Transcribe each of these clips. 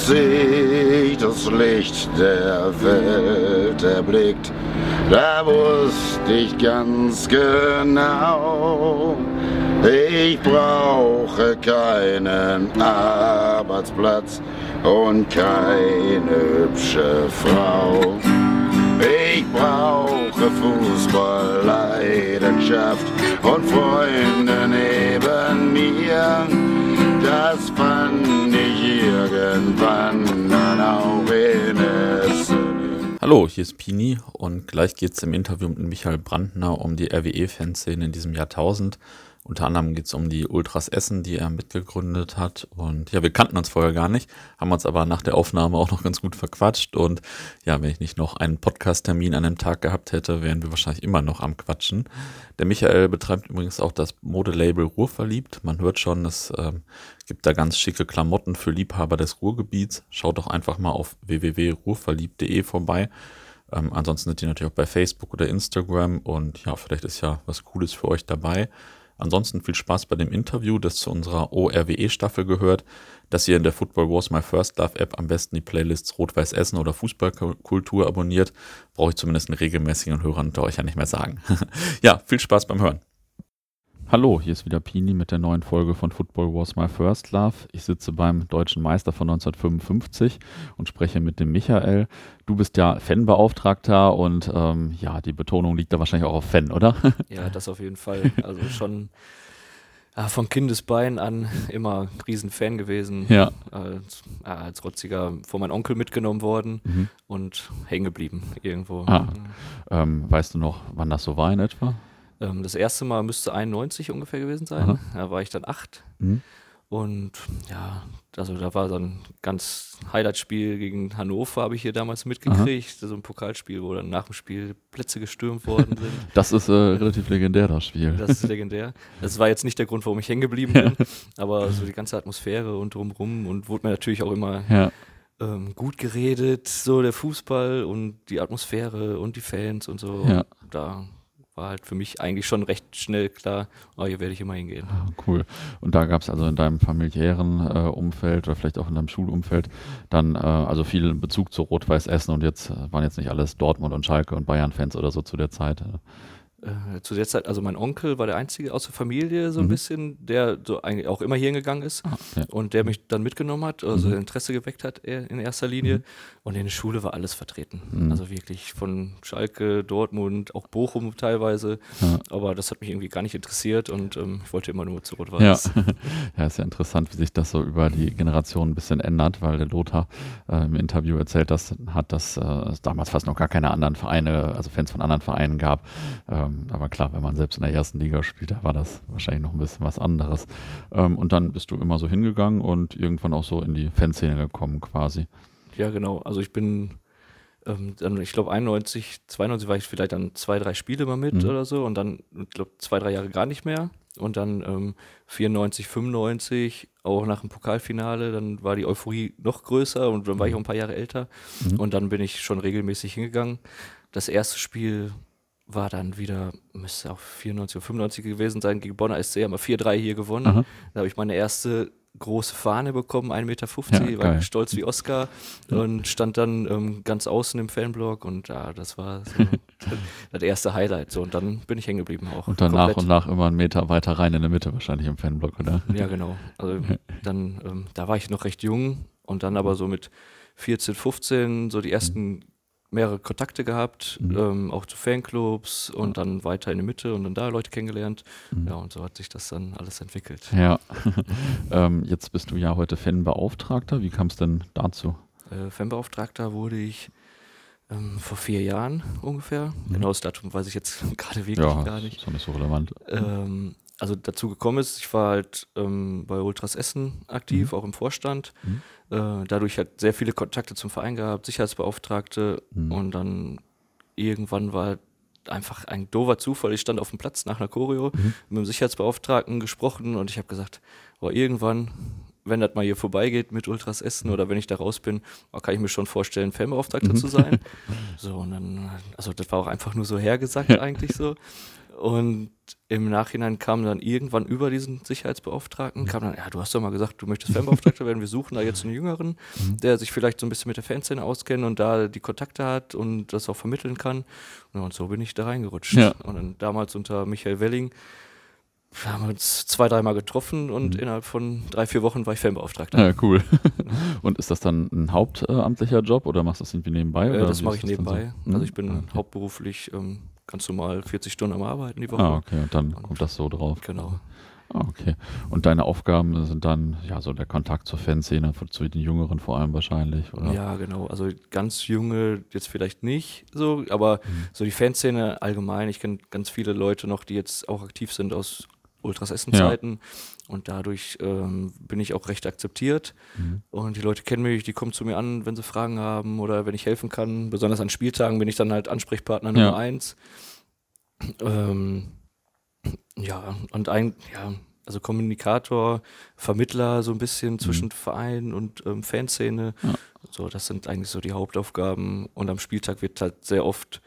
als ich das Licht der Welt erblickt, da wusste ich ganz genau, ich brauche keinen Arbeitsplatz und keine hübsche Frau. Ich brauche Fußballleidenschaft und Freunde neben mir. Das fand irgendwann dann auch in. Hallo, hier ist Pini und gleich geht es im Interview mit Michael Brandner um die RWE-Fanszene in diesem Jahrtausend. Unter anderem geht es um die Ultras Essen, die er mitgegründet hat. Und ja, wir kannten uns vorher gar nicht, haben uns aber nach der Aufnahme auch noch ganz gut verquatscht. Und ja, wenn ich nicht noch einen Podcast-Termin an dem Tag gehabt hätte, wären wir wahrscheinlich immer noch am Quatschen. Der Michael betreibt übrigens auch das Modelabel Ruhrverliebt. Man hört schon, es ähm, gibt da ganz schicke Klamotten für Liebhaber des Ruhrgebiets. Schaut doch einfach mal auf www.ruhrverliebt.de vorbei. Ähm, ansonsten sind die natürlich auch bei Facebook oder Instagram und ja, vielleicht ist ja was Cooles für euch dabei. Ansonsten viel Spaß bei dem Interview, das zu unserer ORWE-Staffel gehört, dass ihr in der Football Wars My First Love App am besten die Playlists Rot-Weiß Essen oder Fußballkultur abonniert. Brauche ich zumindest einen regelmäßigen Hörer unter euch ja nicht mehr sagen. ja, viel Spaß beim Hören. Hallo, hier ist wieder Pini mit der neuen Folge von Football Wars My First Love. Ich sitze beim deutschen Meister von 1955 und spreche mit dem Michael. Du bist ja Fanbeauftragter und ähm, ja, die Betonung liegt da wahrscheinlich auch auf Fan, oder? Ja, das auf jeden Fall. Also schon ja, von Kindesbein an immer Riesenfan gewesen. Ja. Als, als Rotziger von meinem Onkel mitgenommen worden Mhm. und hängen geblieben irgendwo. Ah. Ähm, weißt du noch, wann das so war in etwa? Ähm, das erste Mal müsste 91 ungefähr gewesen sein. Aha. Da war ich dann acht. Mhm. Und ja, also da war so ein ganz Highlight-Spiel gegen Hannover, habe ich hier damals mitgekriegt. So ein Pokalspiel, wo dann nach dem Spiel Plätze gestürmt worden sind. Das ist äh, relativ legendär, das Spiel. Das ist legendär. Das war jetzt nicht der Grund, warum ich hängen geblieben bin, aber so die ganze Atmosphäre und drumrum und wurde mir natürlich auch immer ja. ähm, gut geredet, so der Fußball und die Atmosphäre und die Fans und so. Ja. Da war halt für mich eigentlich schon recht schnell klar, oh, hier werde ich immer hingehen. Ah, Cool. Und da gab es also in deinem familiären äh, Umfeld oder vielleicht auch in deinem Schulumfeld dann äh, also viel Bezug zu Rot-Weiß Essen und jetzt äh, waren jetzt nicht alles Dortmund und Schalke und Bayern-Fans oder so zu der Zeit. Äh. Zu der Zeit, also mein Onkel war der Einzige aus der Familie so ein Mhm. bisschen, der so eigentlich auch immer hier hingegangen ist Ah, ja. und der mich dann mitgenommen hat, also Mhm. Interesse geweckt hat er in erster Linie. Und in der Schule war alles vertreten. Mhm. Also wirklich von Schalke, Dortmund, auch Bochum teilweise. Ja. Aber das hat mich irgendwie gar nicht interessiert und ähm, ich wollte immer nur zu Ja. Rot-Weiß. ja, ist ja interessant, wie sich das so über die Generation ein bisschen ändert, weil der Lothar äh, im Interview erzählt das, hat, dass äh, es damals fast noch gar keine anderen Vereine, also Fans von anderen Vereinen gab. Ähm, aber klar, wenn man selbst in der ersten Liga spielt, da war das wahrscheinlich noch ein bisschen was anderes. Ähm, und dann bist du immer so hingegangen und irgendwann auch so in die Fanszene gekommen quasi. Ja, genau. Also ich bin, ähm, dann, ich glaube 91, 92 war ich vielleicht dann zwei, drei Spiele mal mit Mhm. oder so und dann, ich glaube zwei, drei Jahre gar nicht mehr. Und dann ähm, 94, 95, auch nach dem Pokalfinale, dann war die Euphorie noch größer und dann war ich auch ein paar Jahre älter. Mhm. Und dann bin ich schon regelmäßig hingegangen. Das erste Spiel war dann wieder, müsste auch 94 oder 95 gewesen sein, gegen Bonner SC, haben wir 4-3 hier gewonnen. Aha. Da habe ich meine erste große Fahne bekommen, 1,50 Meter, Ja, war geil. stolz wie Oscar und stand dann ähm, ganz außen im Fanblock und ja, das war so das erste Highlight. So, und dann bin ich hängen geblieben auch. Und dann nach und nach immer einen Meter weiter rein in der Mitte wahrscheinlich im Fanblock, oder? Ja, genau. Also dann, ähm, da war ich noch recht jung und dann aber so mit 14, 15 so die ersten mehrere Kontakte gehabt, Mhm. ähm, auch zu Fanclubs und dann weiter in die Mitte und dann da Leute kennengelernt. Mhm. Ja, und so hat sich das dann alles entwickelt. Ja. ähm, jetzt bist du ja heute Fanbeauftragter. Wie kam es denn dazu? Äh, Fanbeauftragter wurde ich ähm, vor vier Jahren ungefähr. Mhm. Genau das Datum weiß ich jetzt gerade wirklich ja, gar nicht. ist doch nicht so relevant. Ähm, also dazu gekommen ist, ich war halt ähm, bei Ultras Essen aktiv, auch im Vorstand. Äh, dadurch hat sehr viele Kontakte zum Verein gehabt, Sicherheitsbeauftragte Mhm. und dann irgendwann war einfach ein doofer Zufall. Ich stand auf dem Platz nach einer Choreo Mhm. mit dem Sicherheitsbeauftragten gesprochen und ich habe gesagt, boah, irgendwann wenn das mal hier vorbeigeht mit Ultras Essen oder wenn ich da raus bin, kann ich mir schon vorstellen, Fanbeauftragter zu sein. So, und dann, also das war auch einfach nur so hergesagt eigentlich so. Und im Nachhinein kam dann irgendwann über diesen Sicherheitsbeauftragten, kam dann, ja, du hast doch mal gesagt, du möchtest Fanbeauftragter werden, wir suchen da jetzt einen Jüngeren, der sich vielleicht so ein bisschen mit der Fanszene auskennt und da die Kontakte hat und das auch vermitteln kann. Und so bin ich da reingerutscht. Ja. Und dann damals unter Michael Welling, wir haben uns zwei, dreimal getroffen und Mhm. innerhalb von drei, vier Wochen war ich Fanbeauftragter. Ja, cool. Und ist das dann ein hauptamtlicher Job oder machst du das irgendwie nebenbei? Äh, das mache ich dann nebenbei. so? Also ich bin Ah, okay. hauptberuflich ähm, ganz normal 40 Stunden am Arbeiten die Woche. Ah, okay, und dann kommt das so drauf. Genau. Ah, okay. Und deine Aufgaben sind dann, ja, so der Kontakt zur Fanszene, zu den Jüngeren vor allem wahrscheinlich, oder? Ja, genau. Also ganz junge jetzt vielleicht nicht so, aber Mhm. so die Fanszene allgemein. Ich kenne ganz viele Leute noch, die jetzt auch aktiv sind aus Ultras Ja. Essen-Zeiten. Und dadurch ähm, bin ich auch recht akzeptiert. Mhm. Und die Leute kennen mich, die kommen zu mir an, wenn sie Fragen haben oder wenn ich helfen kann. Besonders an Spieltagen bin ich dann halt Ansprechpartner Nummer Ja. eins. Ähm, ja, und ein, ja, also Kommunikator, Vermittler so ein bisschen zwischen Verein und ähm, Fanszene. Ja. So, das sind eigentlich so die Hauptaufgaben. Und am Spieltag wird halt sehr oft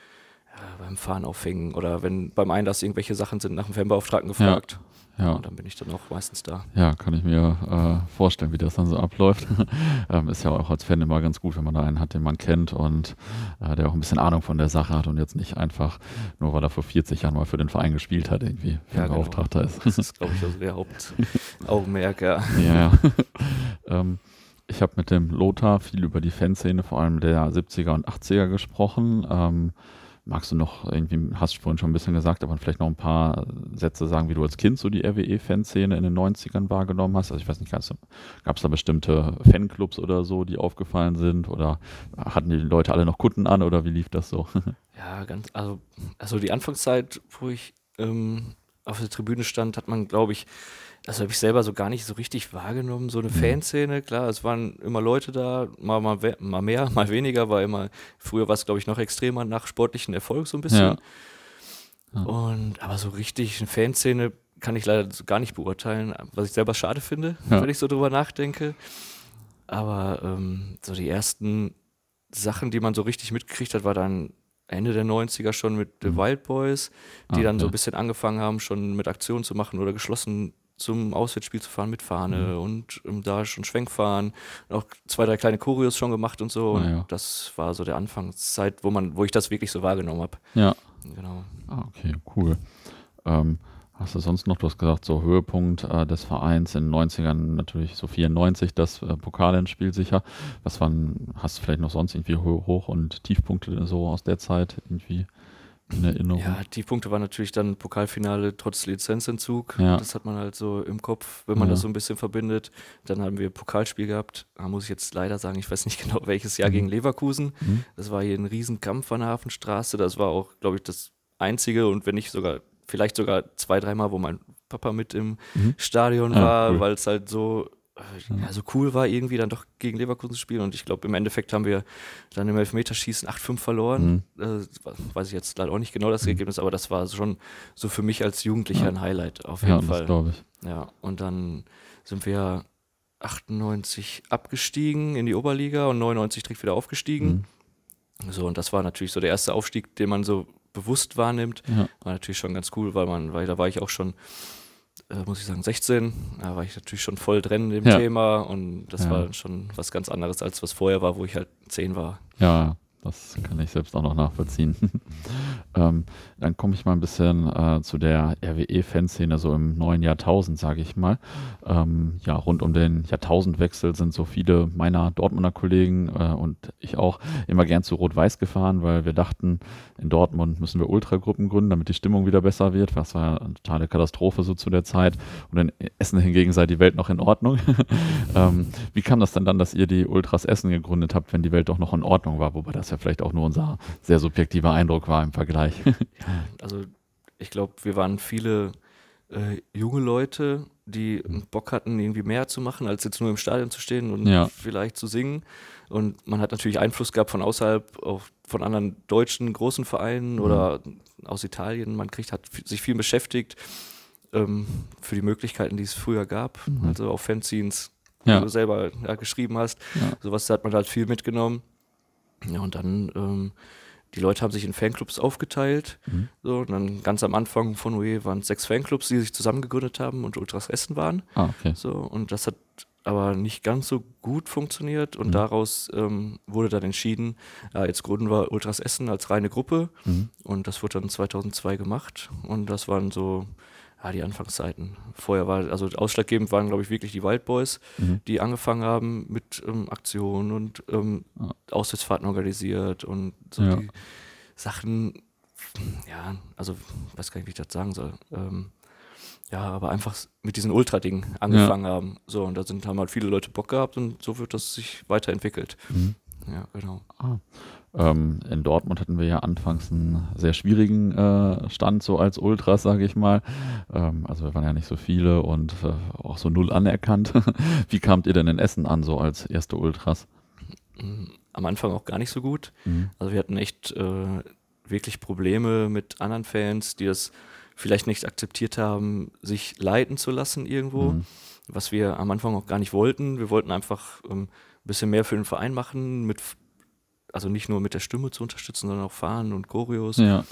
ja, beim Fahren aufhängen oder wenn beim Einlass irgendwelche Sachen sind, nach dem Fanbeauftragten gefragt. Ja. Und dann bin ich dann auch meistens da. Ja, kann ich mir äh, vorstellen, wie das dann so abläuft. ähm, ist ja auch als Fan immer ganz gut, wenn man da einen hat, den man kennt und äh, der auch ein bisschen Ahnung von der Sache hat und jetzt nicht einfach, nur weil er vor 40 Jahren mal für den Verein gespielt hat, irgendwie Ja, genau. Ist. Das ist, glaube ich, also der Hauptaugenmerk, ja. Ja, ja. ähm, ich habe mit dem Lothar viel über die Fanszene, vor allem der 70er und 80er gesprochen. Ähm, magst du noch irgendwie, hast du vorhin schon ein bisschen gesagt, aber vielleicht noch ein paar Sätze sagen, wie du als Kind so die RWE-Fanszene in den 90ern wahrgenommen hast? Also ich weiß nicht, gab es da bestimmte Fanclubs oder so, die aufgefallen sind? Oder hatten die Leute alle noch Kunden an oder wie lief das so? Ja, ganz, also, also die Anfangszeit, wo ich ähm, auf der Tribüne stand, hat man, glaube ich, das habe ich selber so gar nicht so richtig wahrgenommen, so eine Mhm. Fanszene, klar, es waren immer Leute da, mal, mal, mal mehr, mal weniger, war immer, früher war es, glaube ich, noch extremer nach sportlichen Erfolg so ein bisschen. Ja. Ja. Und, aber so richtig eine Fanszene kann ich leider so gar nicht beurteilen, was ich selber schade finde, Ja. wenn ich so drüber nachdenke. Aber ähm, so die ersten Sachen, die man so richtig mitgekriegt hat, war dann Ende der 90er schon mit The Mhm. Wild Boys, die Ah, dann so ein bisschen angefangen haben, schon mit Aktionen zu machen oder geschlossen zum Auswärtsspiel zu fahren mit Fahne Mhm. und ähm, da schon Schwenkfahren, auch zwei, drei kleine Choreos schon gemacht und so. Ah, und ja. Das war so der Anfangszeit, wo man, wo ich das wirklich so wahrgenommen habe. Ja. Genau. Ah, okay, cool. Ähm, hast du sonst noch, du hast gesagt, so Höhepunkt äh, des Vereins in den 90ern natürlich so 94, das äh, Pokalendspiel sicher. Was waren, hast du vielleicht noch sonst irgendwie Ho- Hoch- und Tiefpunkte so aus der Zeit irgendwie in Erinnerung? Ja, die Punkte waren natürlich dann Pokalfinale trotz Lizenzentzug. Ja. Das hat man halt so im Kopf, wenn man Ja. das so ein bisschen verbindet. Dann haben wir Pokalspiel gehabt. Da muss ich jetzt leider sagen, ich weiß nicht genau welches Jahr Mhm. gegen Leverkusen. Mhm. Das war hier ein Riesenkampf an der Hafenstraße. Das war auch, glaube ich, das einzige und wenn nicht sogar, vielleicht sogar zwei, dreimal, wo mein Papa mit im Mhm. Stadion Ah, war, cool. weil es halt so, äh, ja, so cool war, irgendwie dann doch gegen Leverkusen zu spielen. Und ich glaube, im Endeffekt haben wir dann im Elfmeterschießen 8-5 verloren. Mhm. Äh, weiß ich jetzt leider auch nicht genau das Ergebnis, aber das war schon so für mich als Jugendlicher Ja. ein Highlight auf Ja, jeden das Fall. glaube ich. Ja, und dann sind wir 98 abgestiegen in die Oberliga und 99 direkt wieder aufgestiegen. Mhm. So, und das war natürlich so der erste Aufstieg, den man so bewusst wahrnimmt. Ja. War natürlich schon ganz cool, weil man, weil da war ich auch schon, äh, muss ich sagen, 16. Da war ich natürlich schon voll drin in dem Ja. Thema und das Ja. war schon was ganz anderes, als was vorher war, wo ich halt 10 war. Ja, das kann ich selbst auch noch nachvollziehen. ähm, dann komme ich mal ein bisschen äh, zu der RWE-Fanszene, so im neuen Jahrtausend, sage ich mal. Ähm, ja, rund um den Jahrtausendwechsel sind so viele meiner Dortmunder Kollegen äh, und ich auch immer gern zu Rot-Weiß gefahren, weil wir dachten, in Dortmund müssen wir Ultragruppen gründen, damit die Stimmung wieder besser wird. Das war eine totale Katastrophe so zu der Zeit. Und in Essen hingegen sei die Welt noch in Ordnung. ähm, wie kam das denn dann, dass ihr die Ultras Essen gegründet habt, wenn die Welt doch noch in Ordnung war? Wobei das ja vielleicht auch nur unser sehr subjektiver Eindruck war im Vergleich. Also ich glaube, wir waren viele äh, junge Leute, die Bock hatten, irgendwie mehr zu machen, als jetzt nur im Stadion zu stehen und Ja. vielleicht zu singen. Und man hat natürlich Einfluss gehabt von außerhalb, auch von anderen deutschen großen Vereinen oder aus Italien. Man kriegt, hat sich viel beschäftigt ähm, für die Möglichkeiten, die es früher gab. Mhm. Also auf Fanzines Ja. die du selber ja, geschrieben hast. Ja. Sowas hat man halt viel mitgenommen. Ja, und dann, ähm, die Leute haben sich in Fanclubs aufgeteilt. Mhm. So, und dann ganz am Anfang von UE waren es sechs Fanclubs, die sich zusammengegründet haben und Ultras Essen waren. Ah, okay. So, und das hat aber nicht ganz so gut funktioniert und Mhm. daraus ähm, wurde dann entschieden, ja, jetzt gründen wir Ultras Essen als reine Gruppe Mhm. und das wurde dann 2002 gemacht und das waren so ja, die Anfangszeiten. Vorher war, also ausschlaggebend waren, glaube ich, wirklich die Wild Boys, Mhm. die angefangen haben mit ähm, Aktionen und ähm, Ja. Auswärtsfahrten organisiert und so Ja. die Sachen, ja, also weiß gar nicht, wie ich das sagen soll. Ähm, ja, aber einfach mit diesen Ultra-Dingen angefangen haben. So, und da sind, haben halt viele Leute Bock gehabt und so wird das sich weiterentwickelt. Mhm. Ja, genau. Ah. Ähm, in Dortmund hatten wir ja anfangs einen sehr schwierigen äh, Stand, so als Ultras, sage ich mal. Ähm, also wir waren ja nicht so viele und äh, auch so null anerkannt. Wie kamt ihr denn in Essen an, so als erste Ultras? Am Anfang auch gar nicht so gut. Mhm. Also wir hatten echt äh, wirklich Probleme mit anderen Fans, die das vielleicht nicht akzeptiert haben, sich leiten zu lassen irgendwo, Mhm. was wir am Anfang auch gar nicht wollten. Wir wollten einfach ähm, ein bisschen mehr für den Verein machen, mit, also nicht nur mit der Stimme zu unterstützen, sondern auch Fahnen und Choreos. Ja,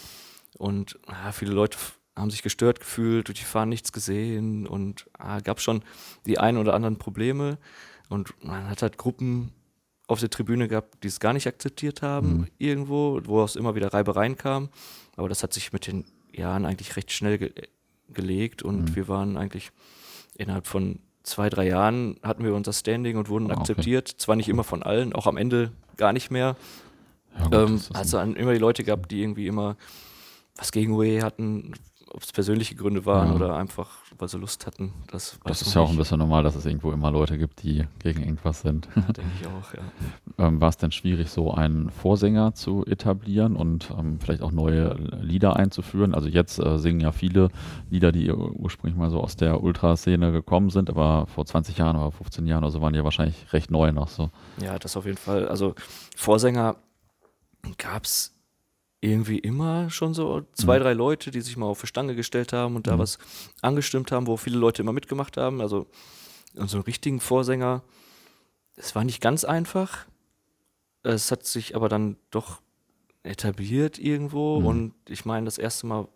Und ah, viele Leute haben sich gestört gefühlt, durch die Fahnen nichts gesehen und ah, gab schon die ein oder anderen Probleme. Und man hat halt Gruppen auf der Tribüne gehabt, die es gar nicht akzeptiert haben, Mhm. irgendwo, wo es immer wieder Reibereien kam. Aber das hat sich mit den Jahren eigentlich recht schnell ge gelegt und Mhm. wir waren eigentlich innerhalb von zwei, drei Jahren hatten wir unser Standing und wurden okay. akzeptiert. Zwar nicht immer von allen, auch am Ende gar nicht mehr. ja gut, Ähm, dann immer die Leute gehabt, die irgendwie immer was gegen UE hatten, ob es persönliche Gründe waren Ja. oder einfach, weil sie Lust hatten. Das, Das ist ja auch ein bisschen normal, dass es irgendwo immer Leute gibt, die gegen irgendwas sind. Denke ich auch, ja. Ähm, war es denn schwierig, so einen Vorsänger zu etablieren und ähm, vielleicht auch neue Lieder einzuführen? Also jetzt äh, singen ja viele Lieder, die ur- ursprünglich mal so aus der Ultraszene gekommen sind, aber vor 20 Jahren oder 15 Jahren oder so waren die ja wahrscheinlich recht neu noch so. Ja, das auf jeden Fall. Also Vorsänger gab es irgendwie immer schon so zwei, Mhm. drei Leute, die sich mal auf die Stange gestellt haben und da Mhm. was angestimmt haben, wo viele Leute immer mitgemacht haben. Also und so einen richtigen Vorsänger, es war nicht ganz einfach. Es hat sich aber dann doch etabliert irgendwo Mhm. und ich meine, das erste Mal,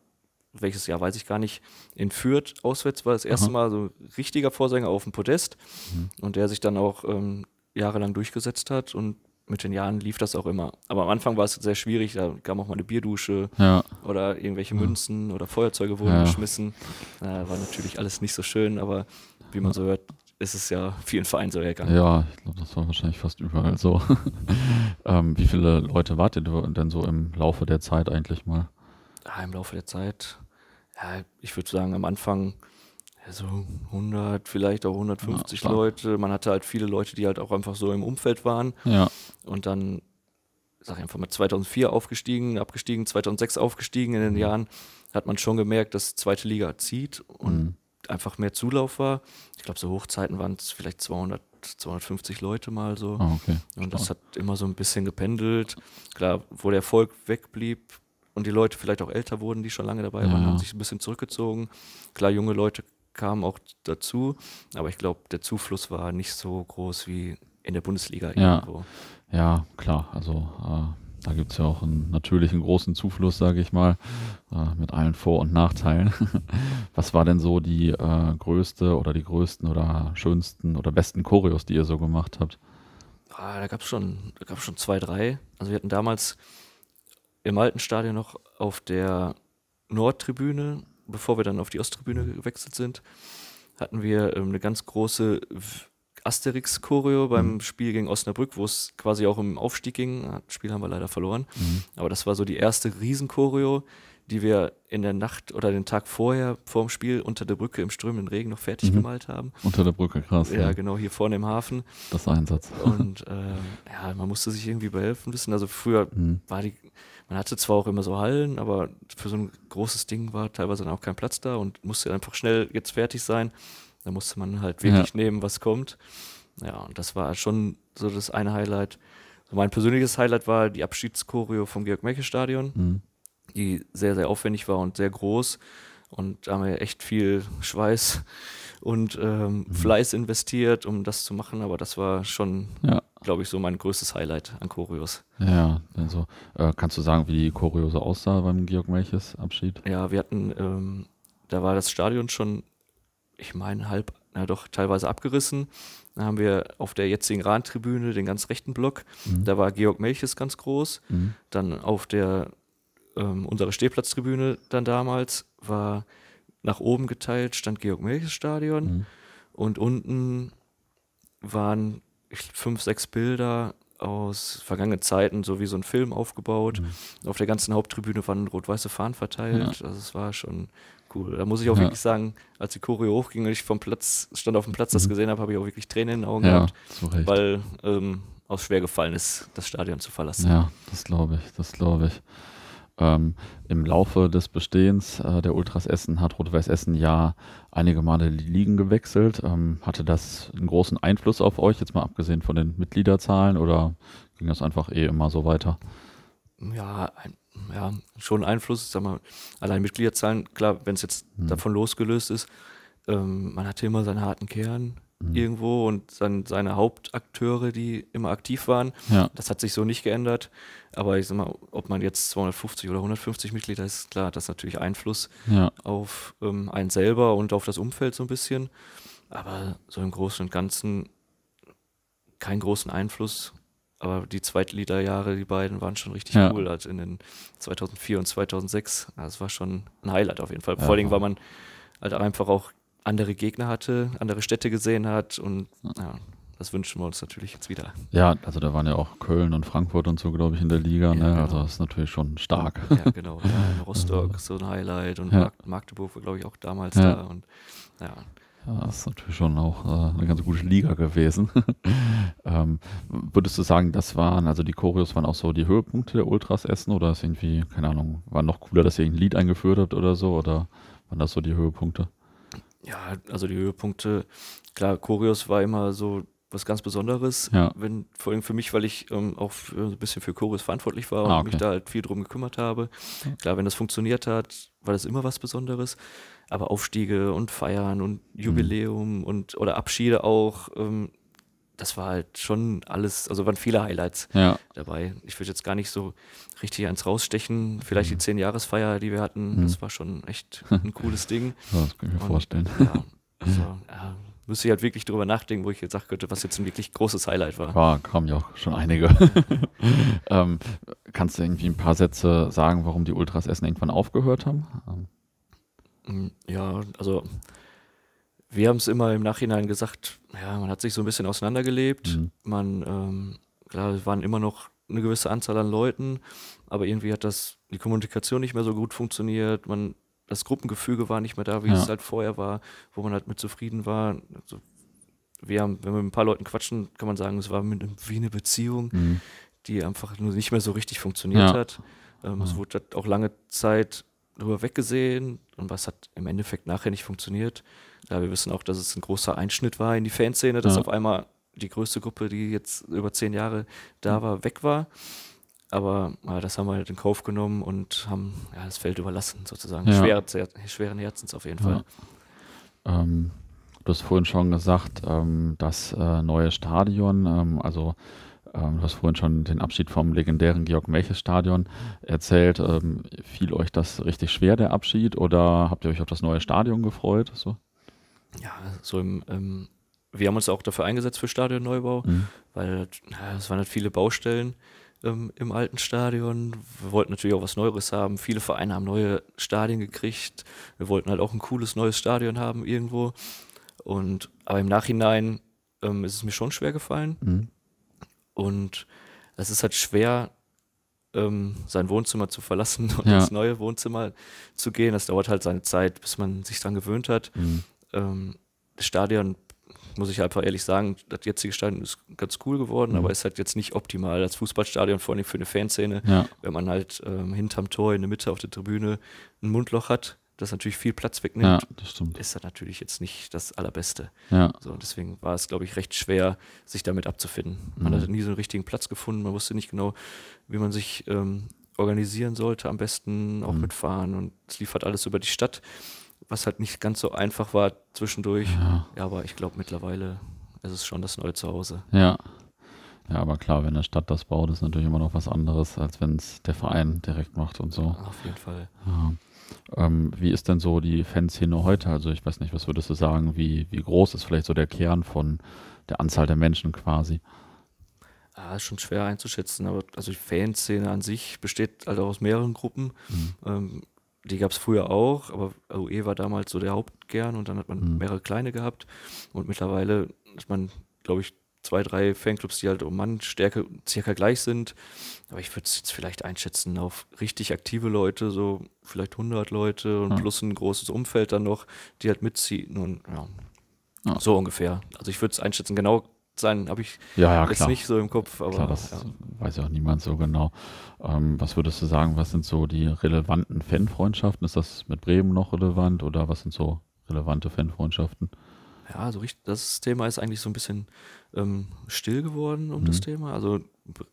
welches Jahr weiß ich gar nicht, in Fürth auswärts war das erste Aha. Mal so ein richtiger Vorsänger auf dem Podest Mhm. und der sich dann auch ähm, jahrelang durchgesetzt hat und mit den Jahren lief das auch immer. Aber am Anfang war es sehr schwierig, da kam auch mal eine Bierdusche Ja, oder irgendwelche Ja. Münzen oder Feuerzeuge wurden Ja. geschmissen. Äh, war natürlich alles nicht so schön, aber wie man so hört, ist es ja vielen Vereinen so ergangen. ja, ich glaube, das war wahrscheinlich fast überall so. ähm, wie viele Leute wart ihr denn so im Laufe der Zeit eigentlich mal? Ah, Im Laufe der Zeit, ja, ich würde sagen, am Anfang ja, so 100, vielleicht auch 150 stark. Leute. Man hatte halt viele Leute, die halt auch einfach so im Umfeld waren. Ja, Und dann, sag ich einfach mal, 2004 aufgestiegen, abgestiegen, 2006 aufgestiegen. In den Mhm. Jahren hat man schon gemerkt, dass zweite Liga zieht und Mhm. einfach mehr Zulauf war. Ich glaube, so Hochzeiten waren es vielleicht 200, 250 Leute mal so. Ah, okay. und das hat immer so ein bisschen gependelt. Klar, wo der Erfolg wegblieb und die Leute vielleicht auch älter wurden, die schon lange dabei waren, Ja. haben sich ein bisschen zurückgezogen. Klar, junge Leute kamen auch dazu, aber ich glaube, der Zufluss war nicht so groß wie in der Bundesliga Ja. irgendwo. Ja, klar. Also äh, da gibt es ja auch einen natürlichen großen Zufluss, sage ich mal, äh, mit allen Vor- und Nachteilen. Was war denn so die äh, größte oder die größten oder schönsten oder besten Choreos, die ihr so gemacht habt? Ah, da gab es schon, da gab's schon zwei, drei. Also wir hatten damals im alten Stadion noch auf der Nordtribüne, bevor wir dann auf die Osttribüne gewechselt sind, hatten wir ähm, eine ganz große Asterix-Choreo beim Mhm. Spiel gegen Osnabrück, wo es quasi auch im Aufstieg ging. Das Spiel haben wir leider verloren. Mhm. Aber das war so die erste Riesenchoreo, die wir in der Nacht oder den Tag vorher, vor dem Spiel, unter der Brücke im strömenden Regen noch fertig Mhm. gemalt haben. Unter der Brücke, krass. Ja, Ja, genau, hier vorne im Hafen. Das Einsatz. Und ähm, ja, man musste sich irgendwie behelfen wissen. Also früher Mhm. war die, man hatte zwar auch immer so Hallen, aber für so ein großes Ding war teilweise dann auch kein Platz da und musste einfach schnell jetzt fertig sein. Da musste man halt wirklich nehmen, was kommt. Ja, und das war schon so das eine Highlight. So mein persönliches Highlight war die Abschiedschoreo vom Georg-Mecke-Stadion, Mhm. die sehr, sehr aufwendig war und sehr groß. Und da haben wir echt viel Schweiß und ähm, Fleiß investiert, um das zu machen, aber das war schon, Ja. Glaube ich, so mein größtes Highlight an Choreos. Ja, also äh, kannst du sagen, wie die Choreo so aussah beim Georg Melches Abschied? Ja, wir hatten, ähm, da war das Stadion schon, ich meine, halb, na doch, teilweise abgerissen. Dann haben wir auf der jetzigen Rahntribüne den ganz rechten Block, da war Georg Melches ganz groß. Mhm. Dann auf der, ähm, unsere Stehplatztribüne dann damals war nach oben geteilt, stand Georg Melches Stadion Mhm. und unten waren fünf, sechs Bilder aus vergangenen Zeiten, so wie so ein Film aufgebaut. Auf der ganzen Haupttribüne waren rot-weiße Fahnen verteilt. Also es war schon cool. Da muss ich auch Ja. wirklich sagen, als die Choreo hochging und ich vom Platz, stand auf dem Platz, das gesehen habe, habe ich auch wirklich Tränen in den Augen Ja, gehabt, weil ähm, auch schwer gefallen ist, das Stadion zu verlassen. Ja, das glaube ich, das glaube ich. Ähm, Im Laufe des Bestehens äh, der Ultras Essen hat Rot-Weiß Essen ja einige Male die Ligen gewechselt. Ähm, hatte das einen großen Einfluss auf euch, jetzt mal abgesehen von den Mitgliederzahlen, oder ging das einfach eh immer so weiter? Ja, ein, ja, schon Einfluss, sag mal, allein Mitgliederzahlen, klar, wenn es jetzt Mhm. davon losgelöst ist, ähm, man hatte immer seinen harten Kern Mhm. irgendwo und dann seine Hauptakteure, die immer aktiv waren. Ja, Das hat sich so nicht geändert. Aber ich sag mal, ob man jetzt 250 oder 150 Mitglieder ist, klar, hat das natürlich Einfluss ja, auf ähm, einen selber und auf das Umfeld so ein bisschen. Aber so im Großen und Ganzen keinen großen Einfluss. Aber die Zweitliederjahre, die beiden, waren schon richtig Ja. cool. Also in den 2004 und 2006. Das war schon ein Highlight auf jeden Fall. Ja, Vor war- weil man halt einfach auch andere Gegner hatte, andere Städte gesehen hat. Und ja, das wünschen wir uns natürlich jetzt wieder. ja, also da waren ja auch Köln und Frankfurt und so, glaube ich, in der Liga. Ja, ne? genau. Also das ist natürlich schon stark. Ja, genau. Ja, Rostock so ein Highlight und Ja. Magdeburg war, glaube ich, auch damals da. Und ja, Ja, das ist natürlich schon auch äh, eine ganz gute Liga gewesen. ähm, würdest du sagen, das waren, also die Choreos waren auch so die Höhepunkte der Ultras Essen oder ist irgendwie, keine Ahnung, war noch cooler, dass ihr ein Lied eingeführt habt oder so oder waren das so die Höhepunkte? Ja, also die Höhepunkte, klar, Choreos war immer so was ganz Besonderes, Ja. wenn, vor allem für mich, weil ich ähm, auch für, ein bisschen für Choreos verantwortlich war und Ah, okay. mich da halt viel drum gekümmert habe. Klar, wenn das funktioniert hat, war das immer was Besonderes. Aber Aufstiege und Feiern und Jubiläum und oder Abschiede auch, ähm, das war halt schon alles, also waren viele Highlights Ja, dabei. Ich würde jetzt gar nicht so richtig eins rausstechen. Vielleicht Mhm. die 10-Jahresfeier, die wir hatten, das war schon echt ein cooles Ding. das kann ich mir Und, vorstellen. Ja, also, ja, müsste ich halt wirklich drüber nachdenken, wo ich jetzt sagen könnte, was jetzt ein wirklich großes Highlight war. War, kamen ja auch schon einige. ähm, kannst du irgendwie ein paar Sätze sagen, warum die Ultras Essen irgendwann aufgehört haben? Ja, also wir haben es immer im Nachhinein gesagt, ja, man hat sich so ein bisschen auseinandergelebt. Mhm. Man, ähm, klar, es waren immer noch eine gewisse Anzahl an Leuten, aber irgendwie hat das, die Kommunikation nicht mehr so gut funktioniert. Man, das Gruppengefüge war nicht mehr da, wie Ja. es halt vorher war, wo man halt mit zufrieden war. Also, wir haben, wenn wir mit ein paar Leuten quatschen, kann man sagen, es war mit, wie eine Beziehung. mhm. die einfach nur nicht mehr so richtig funktioniert Ja. hat. Ähm, Es wurde halt auch lange Zeit drüber weggesehen und was hat im Endeffekt nachher nicht funktioniert. Ja, wir wissen auch, dass es ein großer Einschnitt war in die Fanszene, dass Ja. auf einmal die größte Gruppe, die jetzt über zehn Jahre da war, weg war. Aber ja, das haben wir halt in Kauf genommen und haben ja, das Feld überlassen, sozusagen. Ja. Schwer, sehr, schweren Herzens auf jeden Fall. Ähm, du hast vorhin schon gesagt, ähm, das äh, neue Stadion, ähm, also du hast vorhin schon den Abschied vom legendären Georg Melches Stadion erzählt. Ähm, fiel euch das richtig schwer, der Abschied, oder habt ihr euch auf das neue Stadion gefreut? So? Ja, so im, ähm, wir haben uns auch dafür eingesetzt für Stadionneubau. Mhm. weil es waren halt viele Baustellen ähm, im alten Stadion. Wir wollten natürlich auch was Neues haben. Viele Vereine haben neue Stadien gekriegt. Wir wollten halt auch ein cooles neues Stadion haben irgendwo. Und aber im Nachhinein ähm, ist es mir schon schwer gefallen. Mhm. Und es ist halt schwer, ähm, sein Wohnzimmer zu verlassen und Ja. ins neue Wohnzimmer zu gehen. Das dauert halt seine Zeit, bis man sich dran gewöhnt hat. Mhm. Ähm, das Stadion, muss ich einfach ehrlich sagen, das jetzige Stadion ist ganz cool geworden, Mhm. aber ist halt jetzt nicht optimal als Fußballstadion, vor allem für eine Fanszene, Ja, wenn man halt ähm, hinterm Tor in der Mitte auf der Tribüne ein Mundloch hat, das natürlich viel Platz wegnimmt, ja, das stimmt. ist das natürlich jetzt nicht das Allerbeste. Ja, So, und deswegen war es, glaube ich, recht schwer, sich damit abzufinden. Man Mhm. hatte nie so einen richtigen Platz gefunden, man wusste nicht genau, wie man sich ähm, organisieren sollte, am besten auch Mhm. mit Fahren und es lief halt alles über die Stadt. was halt nicht ganz so einfach war zwischendurch. Ja. Ja, aber ich glaube mittlerweile ist es schon das neue Zuhause. Ja. Ja, aber klar, wenn eine Stadt das baut, ist natürlich immer noch was anderes, als wenn es der Verein direkt macht und so. Auf jeden Fall. Ja. Ähm, wie ist denn so die Fanszene heute? Also ich weiß nicht, was würdest du sagen, wie, wie groß ist vielleicht so der Kern von der Anzahl der Menschen quasi? Ah, ist schon schwer einzuschätzen, aber also die Fanszene an sich besteht also aus mehreren Gruppen. Ähm, die gab es früher auch, aber UE war damals so der Hauptkern und dann hat man Mhm. mehrere kleine gehabt. Und mittlerweile hat man, glaube ich, zwei, drei Fanclubs, die halt um Mannstärke circa gleich sind. Aber ich würde es jetzt vielleicht einschätzen auf richtig aktive Leute, so vielleicht 100 Leute und Ja. plus ein großes Umfeld dann noch, die halt mitziehen. Und ja, Ja. so ungefähr. Also ich würde es einschätzen, genau sein habe ich Ja, ja, jetzt klar. nicht so im Kopf, aber Klar, das ja. weiß ja auch niemand so genau. Ähm, was würdest du sagen, was sind so die relevanten Fanfreundschaften? Ist das mit Bremen noch relevant oder was sind so relevante Fanfreundschaften? Ja, so richtig, das Thema ist eigentlich so ein bisschen ähm, still geworden um das Mhm. Thema. Also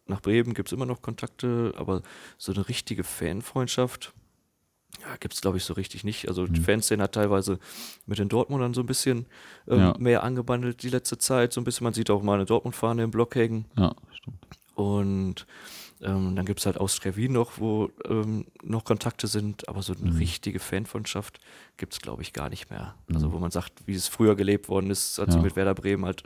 nach Bremen gibt es immer noch Kontakte, aber so eine richtige Fanfreundschaft ja, gibt es, glaube ich, so richtig nicht. Also die Mhm. Fanszene hat teilweise mit den Dortmundern so ein bisschen ähm, Ja. mehr angebandelt die letzte Zeit. So ein bisschen, man sieht auch mal eine Dortmund-Fahne im Block hängen. Ja, stimmt. Und ähm, dann gibt es halt Austria Wien noch, wo ähm, noch Kontakte sind, aber so eine Mhm. richtige Fanfreundschaft gibt es, glaube ich, gar nicht mehr. Also Mhm. wo man sagt, wie es früher gelebt worden ist, hat sie Ja. mit Werder Bremen halt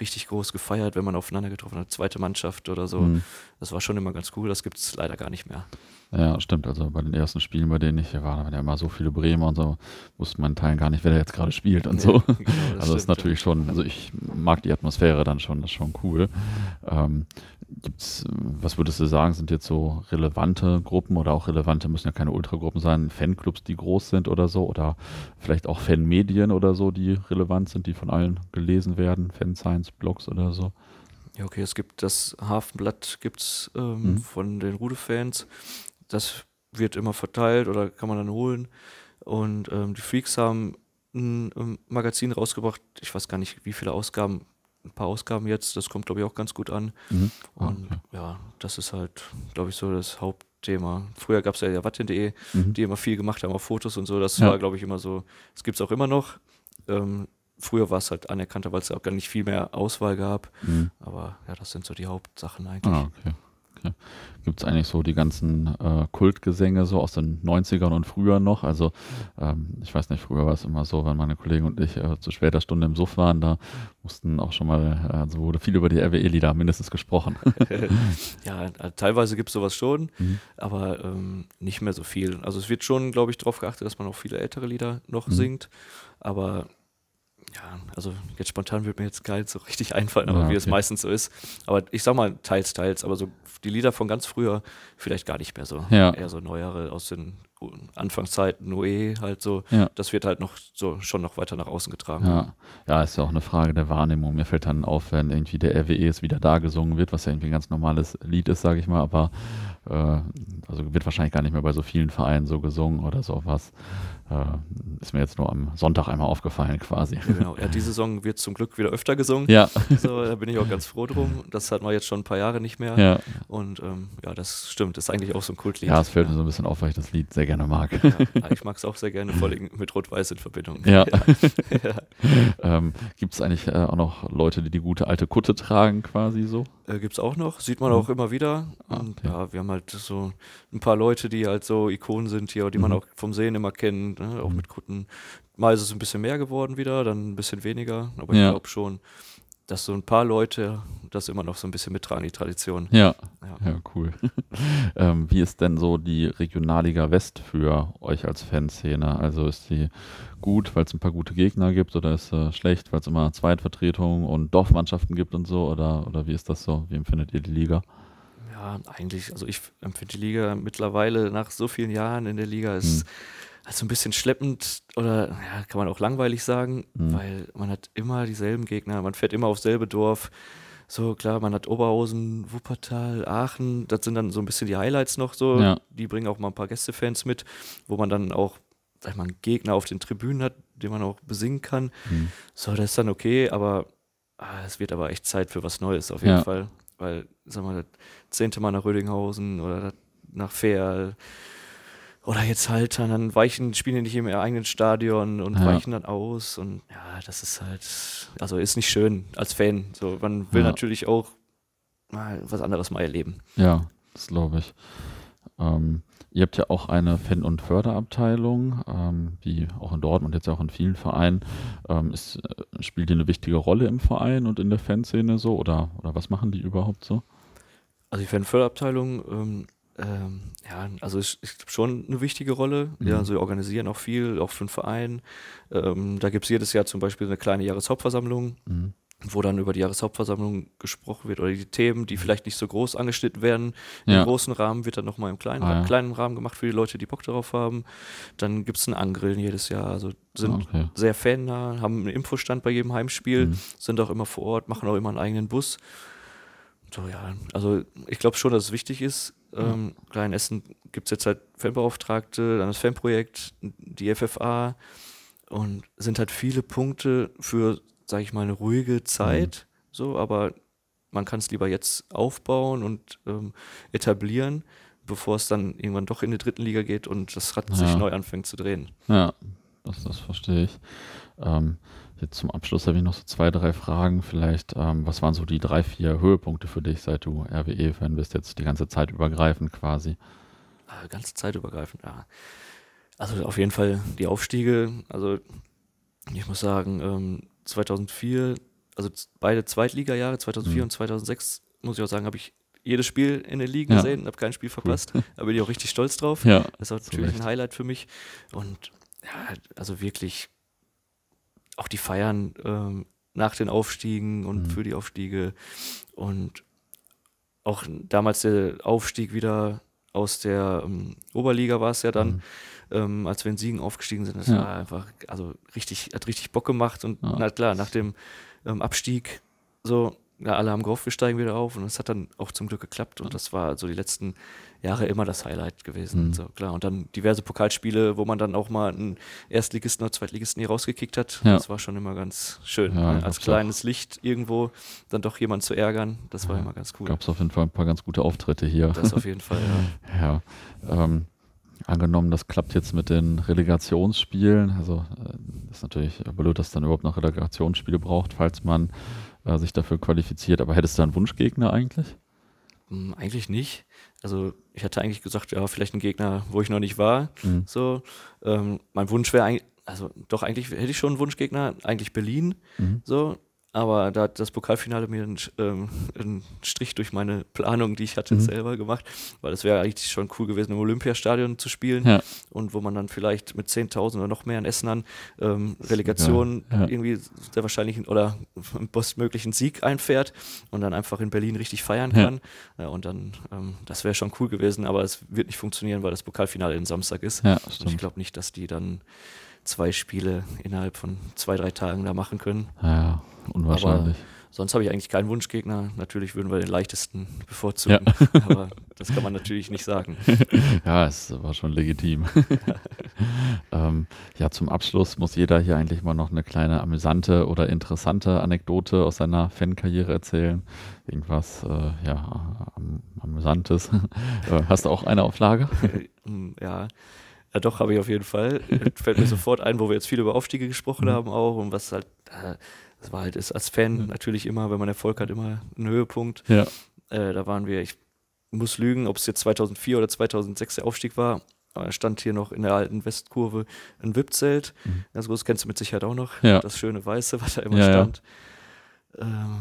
richtig groß gefeiert, wenn man aufeinander getroffen hat, zweite Mannschaft oder so. Mhm. Das war schon immer ganz cool, das gibt es leider gar nicht mehr. Ja, stimmt. Also bei den ersten Spielen, bei denen ich hier war, da waren ja immer so viele Bremer und so, wusste man in Teilen gar nicht, wer da jetzt gerade spielt und so. Genau, das also das ist natürlich schon, also ich mag die Atmosphäre dann schon, das ist schon cool. Ähm, gibt's, was würdest du sagen, sind jetzt so relevante Gruppen oder auch relevante, müssen ja keine Ultragruppen sein, Fanclubs, die groß sind oder so, oder vielleicht auch Fanmedien oder so, die relevant sind, die von allen gelesen werden, Fanscience, Blogs oder so. Ja, okay, es gibt das Hafenblatt gibt's ähm, Mhm. von den Rude-Fans. Das wird immer verteilt oder kann man dann holen. Und ähm, die Freaks haben ein ähm, Magazin rausgebracht. Ich weiß gar nicht, wie viele Ausgaben. Ein paar Ausgaben jetzt. Das kommt, glaube ich, auch ganz gut an. Mhm. Ah, Und okay. ja, das ist halt, glaube ich, so das Hauptthema. Früher gab es ja Wattin.de, Mhm. die immer viel gemacht haben auf Fotos und so. Das Ja. war, glaube ich, immer so. Das gibt es auch immer noch. Ähm, früher war es halt anerkannter, weil es ja auch gar nicht viel mehr Auswahl gab. Mhm. Aber ja, das sind so die Hauptsachen eigentlich. Ah, okay. Gibt es eigentlich so die ganzen äh, Kultgesänge so aus den 90ern und früher noch? Also ähm, ich weiß nicht, früher war es immer so, wenn meine Kollegen und ich äh, zu später Stunde im Suff waren, da mussten auch schon mal, äh, also wurde viel über die RWE-Lieder mindestens gesprochen. Ja, äh, teilweise gibt es sowas schon, Mhm. aber ähm, nicht mehr so viel. Also es wird schon, glaube ich, darauf geachtet, dass man auch viele ältere Lieder noch Mhm. singt. Aber ja, also jetzt spontan wird mir jetzt gar nicht so richtig einfallen, aber Ja, wie es meistens so ist. Aber ich sag mal, teils, teils. Aber so die Lieder von ganz früher vielleicht gar nicht mehr so. Ja. Eher so neuere aus den Anfangszeiten, Noé halt so. Ja. Das wird halt noch so schon noch weiter nach außen getragen. Ja. ja, ist ja auch eine Frage der Wahrnehmung. Mir fällt dann auf, wenn irgendwie der RWE ist wieder da gesungen wird, was ja irgendwie ein ganz normales Lied ist, sage ich mal, aber äh, also wird wahrscheinlich gar nicht mehr bei so vielen Vereinen so gesungen oder sowas. Äh, ist mir jetzt nur am Sonntag einmal aufgefallen quasi. Ja, genau. Ja, die Saison wird zum Glück wieder öfter gesungen. Ja, So, da bin ich auch ganz froh drum. Das hatten wir jetzt schon ein paar Jahre nicht mehr. ja. Und ähm, ja, das stimmt. Das ist eigentlich auch so ein Kultlied. Ja, es fällt mir so ein bisschen auf, weil ich das Lied sehr gerne mag. Ja, ich mag es auch sehr gerne, vor allem mit Rot-Weiß in Verbindung. Ja. Ja. ähm, Gibt es eigentlich äh, auch noch Leute, die die gute alte Kutte tragen, quasi so? Äh, Gibt es auch noch, sieht man auch immer wieder. Ah, Und okay. ja, wir haben halt so ein paar Leute, die halt so Ikonen sind hier, die man Mhm. auch vom Sehen immer kennt, ne? auch Mhm. mit Kutten. Mal ist es ein bisschen mehr geworden wieder, dann ein bisschen weniger. Aber Ja. ich glaube schon, dass so ein paar Leute das immer noch so ein bisschen mittragen, die Tradition. Ja, Ja. ja, cool. ähm, wie ist denn so die Regionalliga West für euch als Fanszene? Also ist die gut, weil es ein paar gute Gegner gibt oder ist sie schlecht, weil es immer Zweitvertretungen und Dorfmannschaften gibt und so? Oder, oder wie ist das so? Wie empfindet ihr die Liga? Ja, eigentlich, also ich empfinde die Liga mittlerweile nach so vielen Jahren in der Liga ist Hm. Also ein bisschen schleppend oder ja, kann man auch langweilig sagen, Mhm. weil man hat immer dieselben Gegner, man fährt immer aufs selbe Dorf. So klar, man hat Oberhausen, Wuppertal, Aachen, das sind dann so ein bisschen die Highlights noch so. Ja. Die bringen auch mal ein paar Gästefans mit, wo man dann auch, sag mal, einen Gegner auf den Tribünen hat, den man auch besingen kann. Hm. So, das ist dann okay, aber ah, es wird aber echt Zeit für was Neues auf jeden Ja. Fall. Weil, sag mal, das zehnte Mal nach Rödinghausen oder nach Fehl, oder jetzt halt, dann weichen, spielen die nicht im eigenen Stadion und Ja. weichen dann aus und ja, das ist halt, also ist nicht schön als Fan. So, man will Ja. natürlich auch mal was anderes mal erleben. Ja, das glaube ich. Ähm, ihr habt ja auch eine Fan- und Förderabteilung, ähm, wie auch in Dortmund, jetzt auch in vielen Vereinen. Ähm, ist, äh, spielt die eine wichtige Rolle im Verein und in der Fanszene so? Oder, oder was machen die überhaupt so? Also die Fanförderabteilung, ähm, ähm, ja, also ist, ist schon eine wichtige Rolle. Ja, Mhm. also wir organisieren auch viel, auch für den Verein. Ähm, da gibt es jedes Jahr zum Beispiel eine kleine Jahreshauptversammlung, Mhm. wo dann über die Jahreshauptversammlung gesprochen wird oder die Themen, die vielleicht nicht so groß angeschnitten werden. Ja. Im großen Rahmen wird dann nochmal im kleinen, Ah, ja. kleinen Rahmen gemacht für die Leute, die Bock darauf haben. Dann gibt es ein Angrillen jedes Jahr, also sind Ah, okay. sehr fannah, haben einen Infostand bei jedem Heimspiel, Mhm. sind auch immer vor Ort, machen auch immer einen eigenen Bus. So, ja, also ich glaube schon, dass es wichtig ist. Ähm, klar, in Essen gibt es jetzt halt Fanbeauftragte, dann das Fanprojekt, die FFA und sind halt viele Punkte für, sage ich mal, eine ruhige Zeit. So, aber man kann es lieber jetzt aufbauen und ähm, etablieren, bevor es dann irgendwann doch in die dritten Liga geht und das Rad sich Ja. neu anfängt zu drehen. Ja, das, das verstehe ich. Ähm, jetzt zum Abschluss habe ich noch so zwei, drei Fragen. Vielleicht, ähm, was waren so die drei, vier Höhepunkte für dich, seit du RWE-Fan bist, jetzt die ganze Zeit übergreifend quasi? Äh, ganze Zeit übergreifend, ja. Also auf jeden Fall die Aufstiege. Also ich muss sagen, ähm, 2004, also beide Zweitliga-Jahre, 2004 Mhm. und 2006, muss ich auch sagen, habe ich jedes Spiel in der Liga Ja. gesehen, habe kein Spiel verpasst. Da bin ich auch richtig stolz drauf. Ja, Das war natürlich ein Highlight für mich. Und ja, also wirklich auch die Feiern ähm, nach den Aufstiegen und Mhm. für die Aufstiege und auch damals der Aufstieg wieder aus der ähm, Oberliga war es ja dann, Mhm. ähm, als wir in Siegen aufgestiegen sind. Das Ja. war einfach, also richtig, hat richtig Bock gemacht und Ja. na klar, nach dem ähm, Abstieg so, ja, alle haben gehofft, wir steigen wieder auf und es hat dann auch zum Glück geklappt und das war so die letzten Jahre immer das Highlight gewesen. Mhm. So, klar. Und dann diverse Pokalspiele, wo man dann auch mal einen Erstligisten oder Zweitligisten hier rausgekickt hat. Ja. Das war schon immer ganz schön. Ja, ne? Als kleines Licht irgendwo dann doch jemanden zu ärgern, das war Ja, immer ganz cool. Gab es auf jeden Fall ein paar ganz gute Auftritte hier. Das auf jeden Fall, ja. Ja, ähm, angenommen, das klappt jetzt mit den Relegationsspielen. Also äh, ist natürlich blöd, dass dann überhaupt noch Relegationsspiele braucht, falls man äh, sich dafür qualifiziert. Aber hättest du einen Wunschgegner eigentlich? Hm, eigentlich nicht. Also ich hatte eigentlich gesagt, ja, vielleicht ein Gegner, wo ich noch nicht war. Mhm. So, ähm, mein Wunsch wäre eigentlich, also doch eigentlich hätte ich schon einen Wunschgegner, eigentlich Berlin. Mhm. So, aber da hat das Pokalfinale mir einen, ähm, einen Strich durch meine Planung, die ich hatte, Mhm. selber gemacht, weil es wäre eigentlich schon cool gewesen, im Olympiastadion zu spielen Ja. und wo man dann vielleicht mit 10.000 oder noch mehr in Essenern ähm, Relegation Ja, ja. irgendwie sehr wahrscheinlich oder bestmöglichen Sieg einfährt und dann einfach in Berlin richtig feiern kann. Ja, und dann, ähm, das wäre schon cool gewesen, aber es wird nicht funktionieren, weil das Pokalfinale in Samstag ist. Und ich glaube nicht, dass die dann zwei Spiele innerhalb von zwei, drei Tagen da machen können. Ja, unwahrscheinlich. Sonst habe ich eigentlich keinen Wunschgegner. Natürlich würden wir den leichtesten bevorzugen, aber das kann man natürlich nicht sagen. Ja, es war schon legitim. ähm, ja, zum Abschluss muss jeder hier eigentlich mal noch eine kleine amüsante oder interessante Anekdote aus seiner Fankarriere erzählen. Irgendwas, äh, ja, am, amüsantes. äh, hast du auch eine auf Lager? Ähm, ja. Ja, doch, habe ich auf jeden Fall. Fällt mir sofort ein, wo wir jetzt viel über Aufstiege gesprochen Mhm. haben auch und was halt, äh, das war halt ist als Fan natürlich immer, wenn man Erfolg hat, immer ein Höhepunkt. Ja. Äh, da waren wir, ich muss lügen, ob es jetzt 2004 oder 2006 der Aufstieg war, da stand hier noch in der alten Westkurve ein VIP-Zelt. Mhm. Groß, kennst du mit Sicherheit auch noch. Ja. Das schöne Weiße, was da immer Ja, ja. stand. Ähm,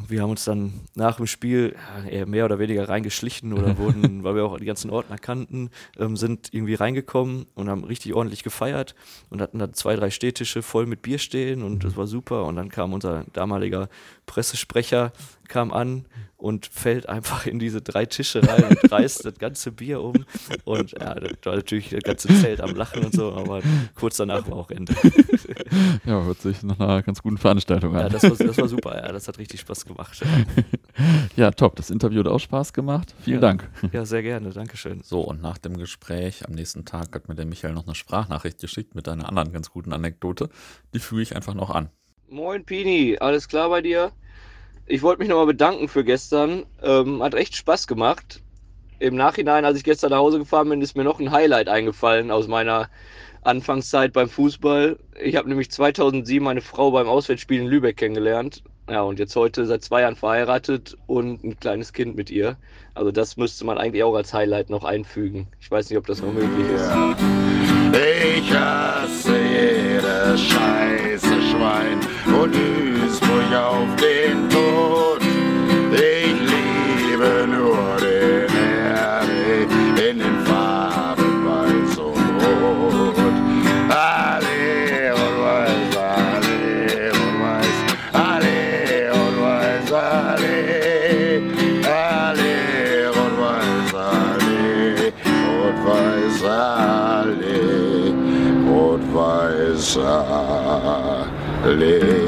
wir haben uns dann nach dem Spiel eher mehr oder weniger reingeschlichen oder wurden, weil wir auch die ganzen Ordner kannten, ähm, sind irgendwie reingekommen und haben richtig ordentlich gefeiert und hatten dann zwei, drei Städtische voll mit Bier stehen und das war super. Und dann kam unser damaliger Pressesprecher, kam an und fällt einfach in diese drei Tische rein und reißt das ganze Bier um. Und ja, das war natürlich das ganze Zelt am Lachen und so, aber kurz danach war auch Ende. Ja, hört sich nach einer ganz guten Veranstaltung Ja, an. das war, das war super, ja, das hat richtig Spaß gemacht. Ja, top. Das Interview hat auch Spaß gemacht. Vielen Ja. Dank. Ja, sehr gerne, Dankeschön. So, und nach dem Gespräch am nächsten Tag hat mir der Michael noch eine Sprachnachricht geschickt mit einer anderen ganz guten Anekdote. Die füge ich einfach noch an. Moin Pini, alles klar bei dir? Ich wollte mich nochmal bedanken für gestern. Ähm, hat echt Spaß gemacht. im Nachhinein, als ich gestern nach Hause gefahren bin, ist mir noch ein Highlight eingefallen aus meiner Anfangszeit beim Fußball. Ich habe nämlich 2007 meine Frau beim Auswärtsspiel in Lübeck kennengelernt. Ja, und jetzt heute seit zwei Jahren verheiratet und ein kleines Kind mit ihr. Also das müsste man eigentlich auch als Highlight noch einfügen. Ich weiß nicht, ob das noch möglich ist. Ich hasse jedes scheiße Schwein und Duisburg auf den Tod. Alle und weiß, alle.